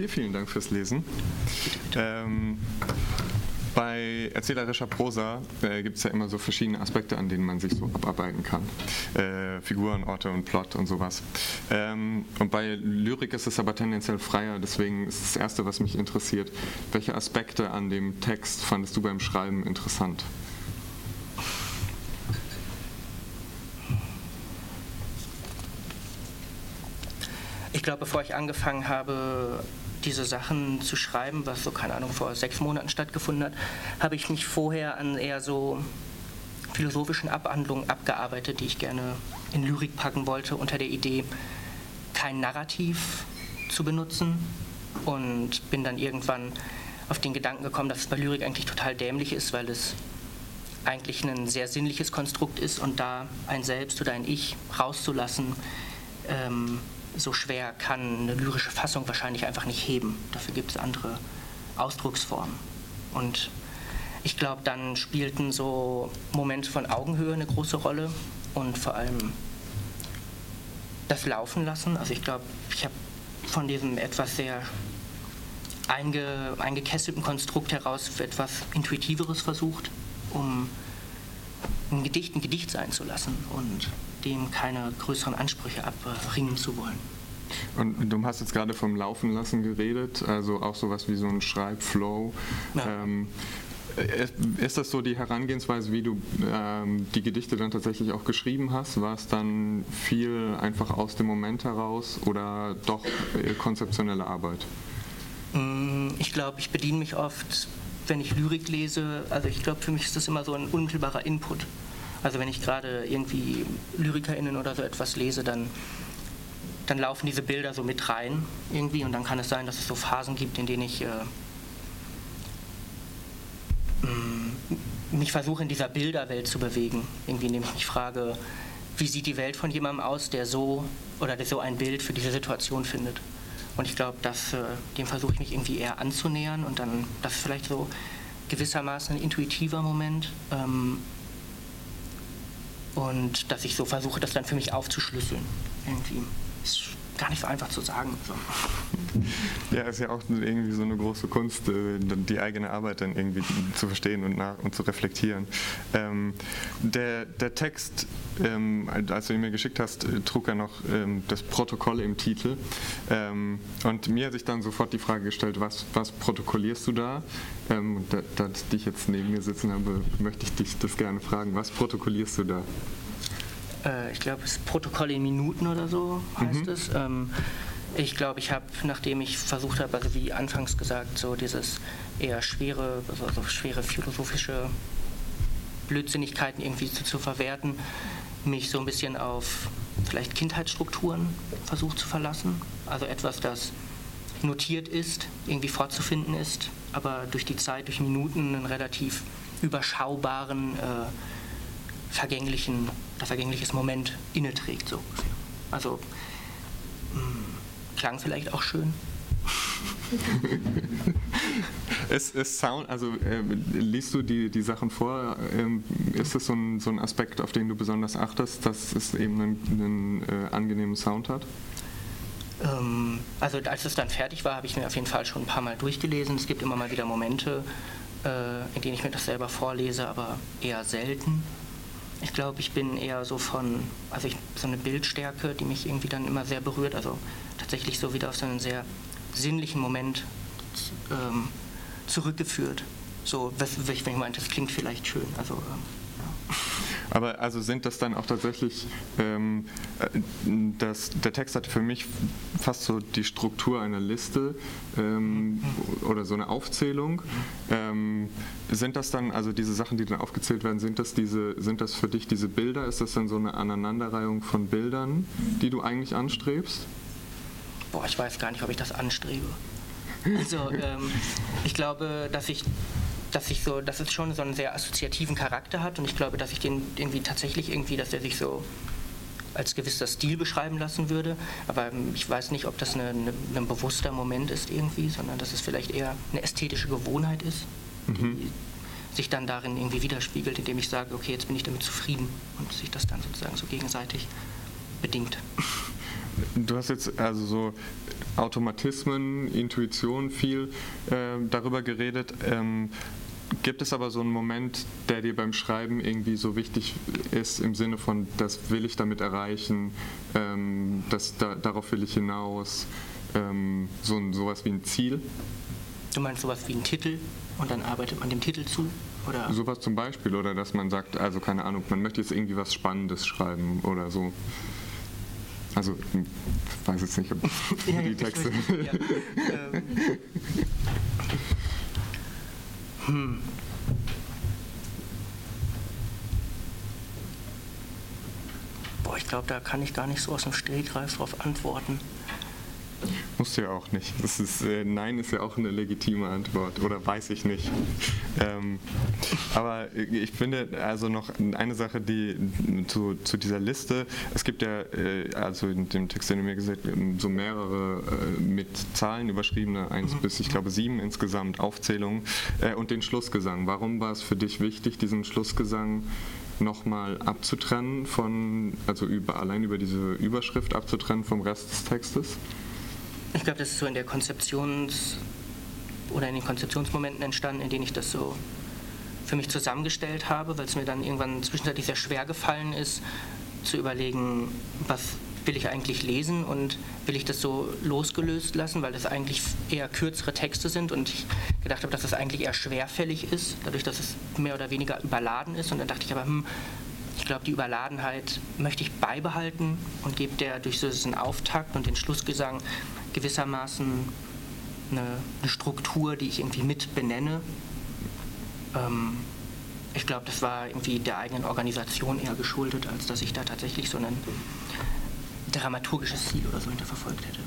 dir vielen Dank fürs Lesen. Ähm, bei erzählerischer Prosa äh, gibt es ja immer so verschiedene Aspekte, an denen man sich so abarbeiten kann. Äh, Figuren, Orte und Plot und sowas. Ähm, und bei Lyrik ist es aber tendenziell freier, deswegen ist das Erste, was mich interessiert, welche Aspekte an dem Text fandest du beim Schreiben interessant? Ich glaube, bevor ich angefangen habe, diese Sachen zu schreiben, was so, keine Ahnung, vor sechs Monaten stattgefunden hat, habe ich mich vorher an eher so philosophischen Abhandlungen abgearbeitet, die ich gerne in Lyrik packen wollte, unter der Idee, kein Narrativ zu benutzen. Und bin dann irgendwann auf den Gedanken gekommen, dass es bei Lyrik eigentlich total dämlich ist, weil es eigentlich ein sehr sinnliches Konstrukt ist. Und da ein Selbst oder ein Ich rauszulassen, ähm, so schwer kann eine lyrische Fassung wahrscheinlich einfach nicht heben. Dafür gibt es andere Ausdrucksformen. Und ich glaube, dann spielten so Momente von Augenhöhe eine große Rolle und vor allem das Laufen lassen. Also ich glaube, ich habe von diesem etwas sehr einge, eingekesselten Konstrukt heraus etwas Intuitiveres versucht, um ein Gedicht ein Gedicht sein zu lassen und dem keine größeren Ansprüche abringen zu wollen. Und du hast jetzt gerade vom Laufen lassen geredet, also auch sowas wie so ein Schreibflow. Ja. Ähm, ist das so die Herangehensweise, wie du ähm, die Gedichte dann tatsächlich auch geschrieben hast? War es dann viel einfach aus dem Moment heraus oder doch konzeptionelle Arbeit? Mm, ich glaube, ich bediene mich oft, wenn ich Lyrik lese, also ich glaube, für mich ist das immer so ein unmittelbarer Input. Also wenn ich gerade irgendwie LyrikerInnen oder so etwas lese, dann, dann laufen diese Bilder so mit rein irgendwie und dann kann es sein, dass es so Phasen gibt, in denen ich äh, mm, mich versuche in dieser Bilderwelt zu bewegen. Irgendwie indem ich mich frage, wie sieht die Welt von jemandem aus, der so oder der so ein Bild für diese Situation findet. Und ich glaube, äh, dem versuche ich mich irgendwie eher anzunähern und dann, das ist vielleicht so gewissermaßen ein intuitiver Moment. Ähm, und dass ich so versuche, das dann für mich aufzuschlüsseln. Irgendwie. Gar nicht so einfach zu sagen. So. Ja, ist ja auch irgendwie so eine große Kunst, äh, die eigene Arbeit dann irgendwie zu verstehen und, nach, und zu reflektieren. Ähm, der, der Text, ähm, als du ihn mir geschickt hast, äh, trug ja noch ähm, das Protokoll im Titel. Ähm, und mir hat sich dann sofort die Frage gestellt, was, was protokollierst du da? Ähm, da, da ich dich jetzt neben mir sitzen habe, möchte ich dich das gerne fragen. Was protokollierst du da? Äh, ich glaube, es ist Protokoll in Minuten oder so heißt mhm. es. Ähm, ich glaube, ich habe, nachdem ich versucht habe, also wie anfangs gesagt, so dieses eher schwere, also, also schwere philosophische Blödsinnigkeiten irgendwie zu, zu verwerten, mich so ein bisschen auf vielleicht Kindheitsstrukturen versucht zu verlassen. Also etwas, das notiert ist, irgendwie fortzufinden ist, aber durch die Zeit, durch Minuten einen relativ überschaubaren, äh, vergänglichen, vergängliches Moment inneträgt. So. Also mh, hm, klang vielleicht auch schön. es, es Sound, also äh, liest du die, die Sachen vor? Ähm, ist das so ein, so ein Aspekt, auf den du besonders achtest, dass es eben einen, einen äh, angenehmen Sound hat? Ähm, also als es dann fertig war, habe ich mir auf jeden Fall schon ein paar Mal durchgelesen. Es gibt immer mal wieder Momente, äh, in denen ich mir das selber vorlese, aber eher selten. Ich glaube, ich bin eher so von, also ich, so eine Bildstärke, die mich irgendwie dann immer sehr berührt. Also tatsächlich so wieder auf so einen sehr sinnlichen Moment ähm, zurückgeführt. So, wenn ich meinte, das klingt vielleicht schön. Also, ähm. Aber also sind das dann auch tatsächlich, ähm, äh, das, der Text hat für mich fast so die Struktur einer Liste ähm, oder so eine Aufzählung. Ähm, sind das dann, also diese Sachen, die dann aufgezählt werden, sind das, diese, sind das für dich diese Bilder? Ist das dann so eine Aneinanderreihung von Bildern, die du eigentlich anstrebst? Boah, ich weiß gar nicht, ob ich das anstrebe. Also ähm, ich glaube, dass ich dass ich so, dass es schon so einen sehr assoziativen Charakter hat und ich glaube, dass ich den irgendwie tatsächlich irgendwie, dass er sich so als gewisser Stil beschreiben lassen würde. Aber ähm, ich weiß nicht, ob das eine, eine, ein bewusster Moment ist irgendwie, sondern dass es vielleicht eher eine ästhetische Gewohnheit ist, mhm. die sich dann darin irgendwie widerspiegelt, indem ich sage, okay, jetzt bin ich damit zufrieden und sich das dann sozusagen so gegenseitig bedingt. Du hast jetzt also so Automatismen, Intuition viel äh, darüber geredet. Ähm, Gibt es aber so einen Moment, der dir beim Schreiben irgendwie so wichtig ist, im Sinne von, das will ich damit erreichen, ähm, das, da, darauf will ich hinaus, ähm, so sowas wie ein Ziel? Du meinst sowas wie ein Titel und dann arbeitet man dem Titel zu? Oder? Sowas zum Beispiel, oder dass man sagt, also keine Ahnung, man möchte jetzt irgendwie was Spannendes schreiben oder so. Also, ich weiß jetzt nicht, ob ja, die Texte. Ja. ähm. Hm. Boah, ich glaube, da kann ich gar nicht so aus dem Stegreif drauf antworten. Musst du ja auch nicht. Das ist, äh, Nein ist ja auch eine legitime Antwort. Oder weiß ich nicht. Ähm, aber ich finde also noch eine Sache, die zu, zu dieser Liste, es gibt ja, äh, also in dem Text, den du mir gesagt hast, so mehrere äh, mit Zahlen überschriebene, eins mhm. bis ich glaube sieben insgesamt Aufzählungen äh, und den Schlussgesang. Warum war es für dich wichtig, diesen Schlussgesang nochmal abzutrennen von, also über, allein über diese Überschrift abzutrennen vom Rest des Textes? Ich glaube, das ist so in der Konzeptions- oder in den Konzeptionsmomenten entstanden, in denen ich das so für mich zusammengestellt habe, weil es mir dann irgendwann zwischenzeitlich sehr schwer gefallen ist, zu überlegen, was will ich eigentlich lesen und will ich das so losgelöst lassen, weil das eigentlich eher kürzere Texte sind und ich gedacht habe, dass das eigentlich eher schwerfällig ist, dadurch, dass es mehr oder weniger überladen ist. Und dann dachte ich aber, hm, ich glaube, die Überladenheit möchte ich beibehalten und gebe der durch so diesen Auftakt und den Schlussgesang gewissermaßen eine, eine Struktur, die ich irgendwie mit benenne. Ähm, ich glaube, das war irgendwie der eigenen Organisation eher geschuldet, als dass ich da tatsächlich so ein dramaturgisches Ziel oder so hinterverfolgt hätte.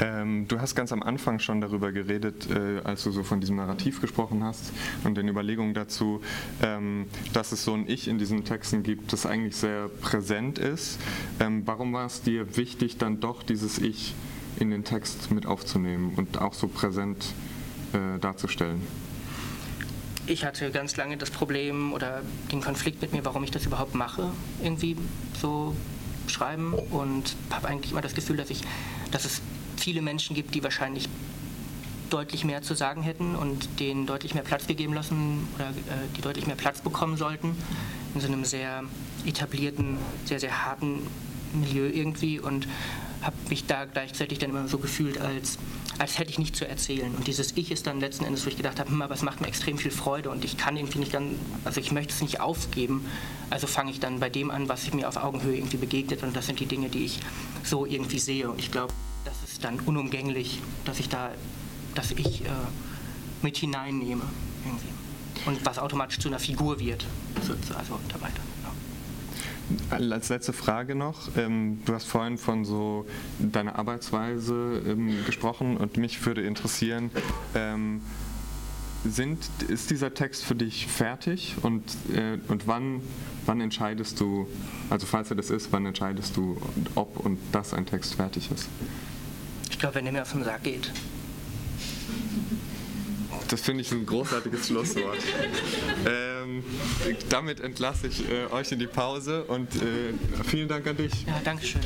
Ähm, du hast ganz am Anfang schon darüber geredet, äh, als du so von diesem Narrativ gesprochen hast und den Überlegungen dazu, ähm, dass es so ein Ich in diesen Texten gibt, das eigentlich sehr präsent ist. Ähm, warum war es dir wichtig, dann doch dieses Ich in den Text mit aufzunehmen und auch so präsent äh, darzustellen? Ich hatte ganz lange das Problem oder den Konflikt mit mir, warum ich das überhaupt mache, irgendwie so schreiben. Und habe eigentlich immer das Gefühl, dass ich, dass es viele Menschen gibt, die wahrscheinlich deutlich mehr zu sagen hätten und denen deutlich mehr Platz gegeben lassen oder äh, die deutlich mehr Platz bekommen sollten in so einem sehr etablierten, sehr, sehr harten Milieu irgendwie. Und habe mich da gleichzeitig dann immer so gefühlt, als, als hätte ich nichts zu erzählen. Und dieses Ich ist dann letzten Endes, wo ich gedacht habe, hm, aber es macht mir extrem viel Freude und ich kann irgendwie nicht ganz, also ich möchte es nicht aufgeben. Also fange ich dann bei dem an, was mir auf Augenhöhe irgendwie begegnet und das sind die Dinge, die ich so irgendwie sehe. Und ich glaube, das ist dann unumgänglich, dass ich da, dass ich äh, mit hineinnehme irgendwie. Und was automatisch zu einer Figur wird, also dabei dann. Als letzte Frage noch. Ähm, du hast vorhin von so deiner Arbeitsweise ähm, gesprochen und mich würde interessieren, ähm, sind, ist dieser Text für dich fertig und, äh, und wann, wann entscheidest du, also falls er das ist, wann entscheidest du, ob und dass ein Text fertig ist? Ich glaube, wenn er mir auf den Sack geht. Das finde ich ein großartiges Schlusswort. Ähm, damit entlasse ich äh, euch in die Pause und äh, vielen Dank an dich. Ja, danke schön.